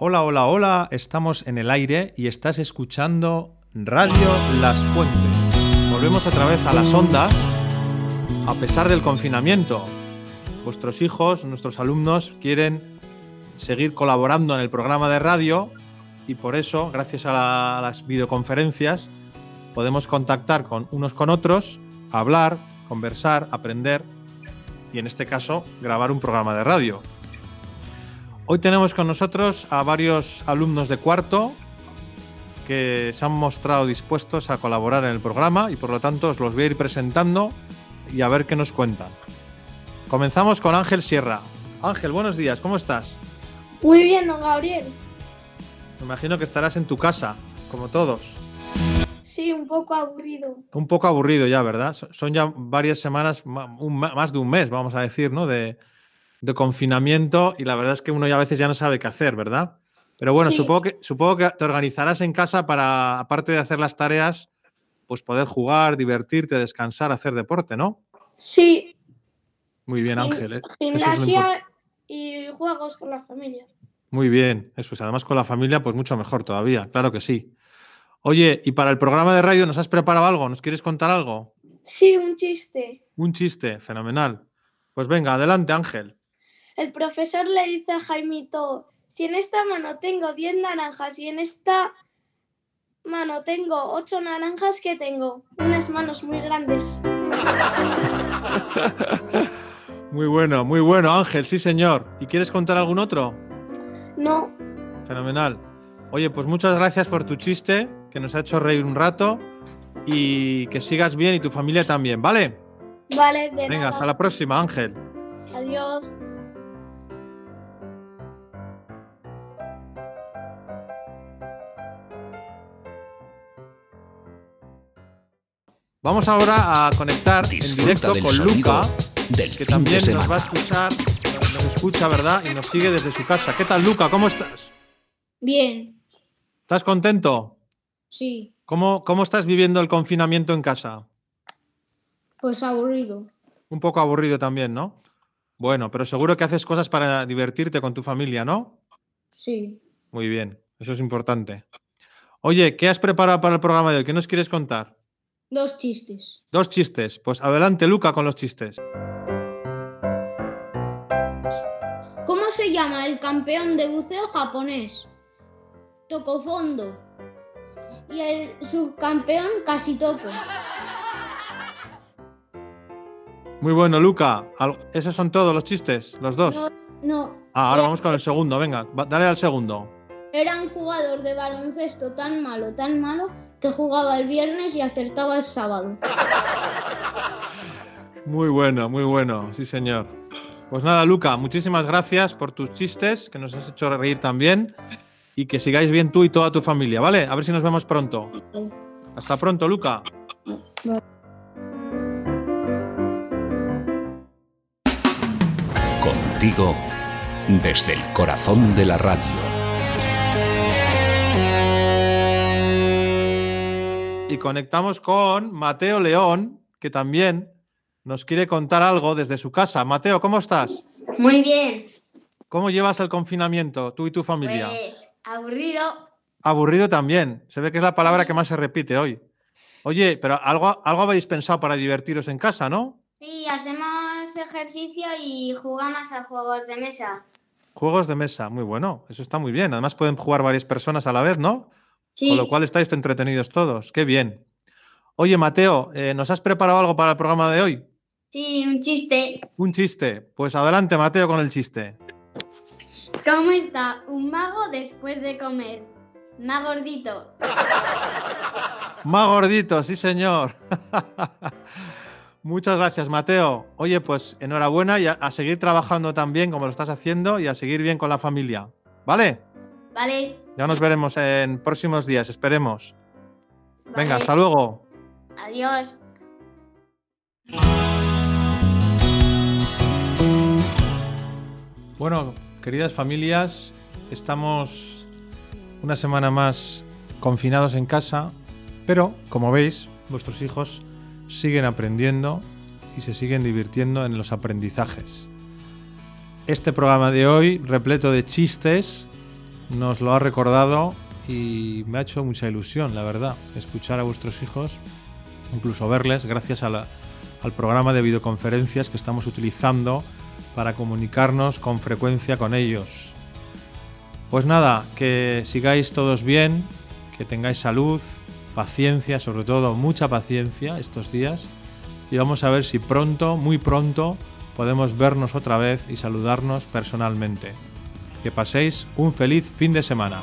Hola, hola, hola, estamos en el aire y estás escuchando Radio Las Fuentes. Volvemos otra vez a las ondas, a pesar del confinamiento. Vuestros hijos, nuestros alumnos, quieren seguir colaborando en el programa de radio y por eso, gracias a, la- a las videoconferencias, podemos contactar con unos con otros, hablar, conversar, aprender y en este caso grabar un programa de radio. Hoy tenemos con nosotros a varios alumnos de cuarto que se han mostrado dispuestos a colaborar en el programa y por lo tanto os los voy a ir presentando y a ver qué nos cuentan. Comenzamos con Ángel Sierra. Ángel, buenos días, ¿cómo estás? Muy bien, don Gabriel. Me imagino que estarás en tu casa, como todos. Sí, un poco aburrido. Un poco aburrido ya, ¿verdad? So- Son ya varias semanas, más de un mes, vamos a decir, ¿no? De, de confinamiento y la verdad es que uno ya a veces ya no sabe qué hacer, ¿verdad? Pero bueno, Sí. supongo, que, supongo que te organizarás en casa para, aparte de hacer las tareas, pues poder jugar, divertirte, descansar, hacer deporte, ¿no? Sí, Muy bien, Ángel. ¿eh? Es gimnasia y juegos con la familia. Muy bien, eso es. Además con la familia, pues mucho mejor todavía, claro que sí. Oye, y para el programa de radio, ¿nos has preparado algo? ¿Nos quieres contar algo? Sí, un chiste. Un chiste, fenomenal. Pues venga, adelante, Ángel. El profesor le dice a Jaimito, si en esta mano tengo 10 naranjas y en esta mano tengo 8 naranjas, ¿qué tengo? Unas manos muy grandes. Muy bueno, muy bueno, Ángel, sí, señor. ¿Y quieres contar algún otro? No, Fenomenal. Oye, pues muchas gracias por tu chiste, que nos ha hecho reír un rato y que sigas bien y tu familia también, ¿vale? vale, de Venga, nada. hasta la próxima, Ángel. Adiós. Vamos ahora a conectar en directo con Luca, del que también de nos va a escuchar, nos escucha, ¿verdad? Y nos sigue desde su casa. ¿Qué tal, Luca? ¿Cómo estás? Bien, ¿Estás contento? sí, ¿Cómo, cómo estás viviendo el confinamiento en casa? pues aburrido. Un poco aburrido también, ¿no? Bueno, pero seguro que haces cosas para divertirte con tu familia, ¿no? Sí, Muy bien, eso es importante. Oye, ¿qué has preparado para el programa de hoy? ¿Qué nos quieres contar? Dos chistes. Dos chistes. Pues adelante, Luca, con los chistes. ¿Cómo se llama el campeón de buceo japonés? Tocofondo. Y el subcampeón casi toco. Muy bueno, Luca. ¿Esos son todos los chistes? ¿Los dos? No, no, Ah, ahora era- vamos con el segundo. Venga, dale al segundo. Era un jugador de baloncesto tan malo, tan malo, que jugaba el viernes y acertaba el sábado. Muy bueno, muy bueno. Sí, señor. Pues nada, Luca, muchísimas gracias por tus chistes, que nos has hecho reír también. Y que sigáis bien tú y toda tu familia, ¿vale? A ver si nos vemos pronto. Hasta pronto, Luca. Contigo desde el corazón de la radio. Y conectamos con Mateo León, que también nos quiere contar algo desde su casa. Mateo, ¿cómo estás? Muy bien, ¿Cómo llevas el confinamiento, tú y tu familia? pues aburrido. Aburrido también. Se ve que es la palabra que más se repite hoy. Oye, pero algo, algo habéis pensado para divertiros en casa, ¿no? Sí, hacemos ejercicio y jugamos a juegos de mesa. Juegos de mesa, muy bueno. Eso está muy bien. Además pueden jugar varias personas a la vez, ¿no? Sí, Con lo cual estáis entretenidos todos. Qué bien. Oye, Mateo, eh, ¿nos has preparado algo para el programa de hoy? sí, un chiste. Un chiste. Pues adelante, Mateo, con el chiste. ¿Cómo está un mago después de comer? Más gordito. Más gordito, sí, señor. Muchas gracias, Mateo. Oye, pues enhorabuena y a, a seguir trabajando tan bien como lo estás haciendo y a seguir bien con la familia. ¿Vale? Vale. Ya nos veremos en próximos días, esperemos. Venga, hasta luego. Adiós. Bueno, queridas familias, estamos una semana más confinados en casa, pero como veis, vuestros hijos siguen aprendiendo y se siguen divirtiendo en los aprendizajes. Este programa de hoy, repleto de chistes, nos lo ha recordado y me ha hecho mucha ilusión, la verdad, escuchar a vuestros hijos, incluso verles, gracias al programa de videoconferencias que estamos utilizando para comunicarnos con frecuencia con ellos. Pues nada, que sigáis todos bien, que tengáis salud, paciencia, sobre todo mucha paciencia estos días. Y vamos a ver si pronto, muy pronto, podemos vernos otra vez y saludarnos personalmente. Que paséis un feliz fin de semana.